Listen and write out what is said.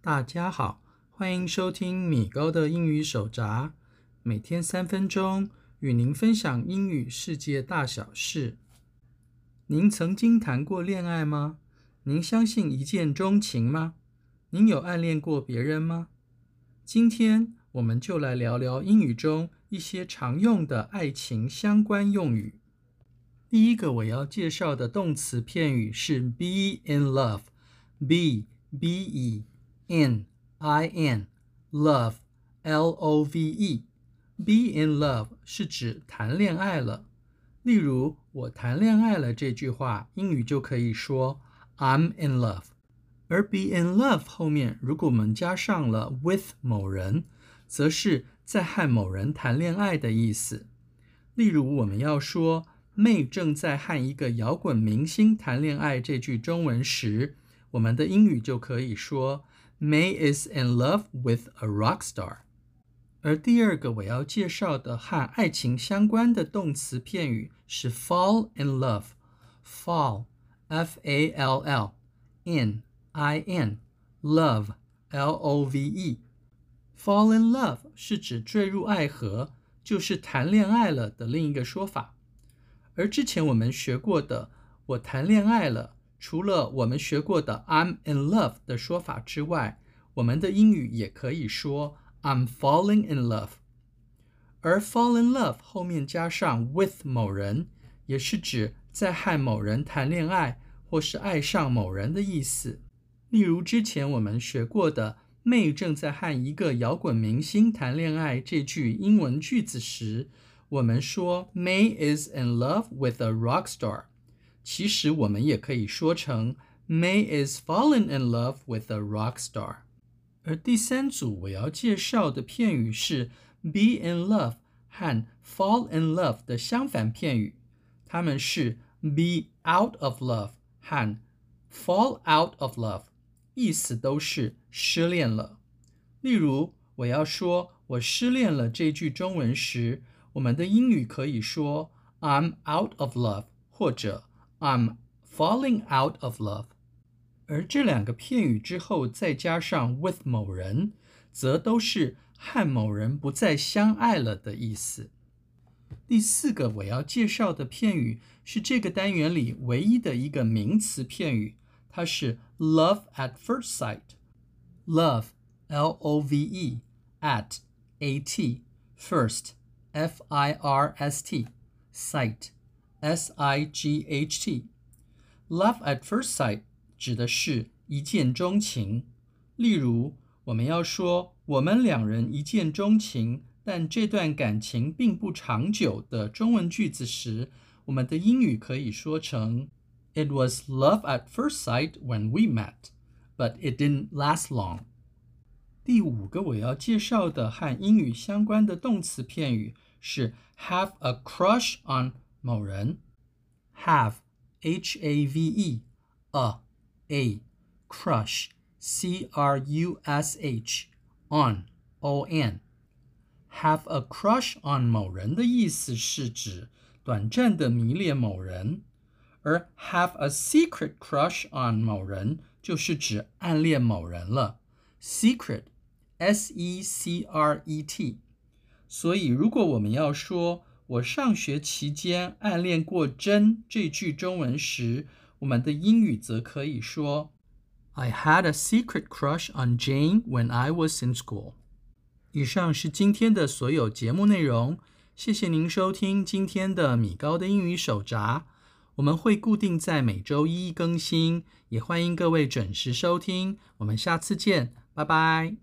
大家好，欢迎收听米高的英语手札，每天三分钟与您分享英语世界大小事。您曾经谈过恋爱吗？您相信一见钟情吗？您有暗恋过别人吗？今天我们就来聊聊英语中一些常用的爱情相关用语。第一个我要介绍的动词片语是 be in love，b b e n i n love l o v e，be in love 是指谈恋爱了。例如我谈恋爱了这句话，英语就可以说 I'm in love。而 be in love 后面如果我们加上了 with 某人，则是在和某人谈恋爱的意思。例如我们要说。妹正在和一个摇滚明星谈恋爱。这句中文时，我们的英语就可以说 May is in love with a rock star。而第二个我要介绍的和爱情相关的动词片语是 fall in love。fall，f a l l，in，i n，love，l o v e。fall in love 是指坠入爱河，就是谈恋爱了的另一个说法。而之前我们学过的“我谈恋爱了”，除了我们学过的 “I'm in love” 的说法之外，我们的英语也可以说 “I'm falling in love”。而 “fall in love” 后面加上 “with” 某人，也是指在和某人谈恋爱或是爱上某人的意思。例如之前我们学过的“妹正在和一个摇滚明星谈恋爱”这句英文句子时。我们说 May is in love with a rock star，其实我们也可以说成 May is falling in love with a rock star。而第三组我要介绍的片语是 be in love 和 fall in love 的相反片语，它们是 be out of love 和 fall out of love，意思都是失恋了。例如我要说我失恋了这句中文时， 我们的英语可以说 "I'm out of love" 或者 "I'm falling out of love"，而这两个片语之后再加上 with 某人，则都是和某人不再相爱了的意思。第四个我要介绍的片语是这个单元里唯一的一个名词片语，它是 "love at first sight"。love，L-O-V-E，at A-T，first。F I R S T sight S I G H T love at first sight 指的是一见钟情。例如，我们要说我们两人一见钟情，但这段感情并不长久的中文句子时，我们的英语可以说成 It was love at first sight when we met, but it didn't last long。第五个我要介绍的和英语相关的动词片语。 是 have a crush on 某人，have h a v e a a crush c r u s h on o n have a crush on 某人的意思是指短暂的迷恋某人，而 have a secret crush on 某人就是指暗恋某人了，secret s e c r e t。 所以，如果我们要说“我上学期间暗恋过珍”这句中文时，我们的英语则可以说 “I had a secret crush on Jane when I was in school”。以上是今天的所有节目内容，谢谢您收听今天的米高的英语手札。我们会固定在每周一更新，也欢迎各位准时收听。我们下次见，拜拜。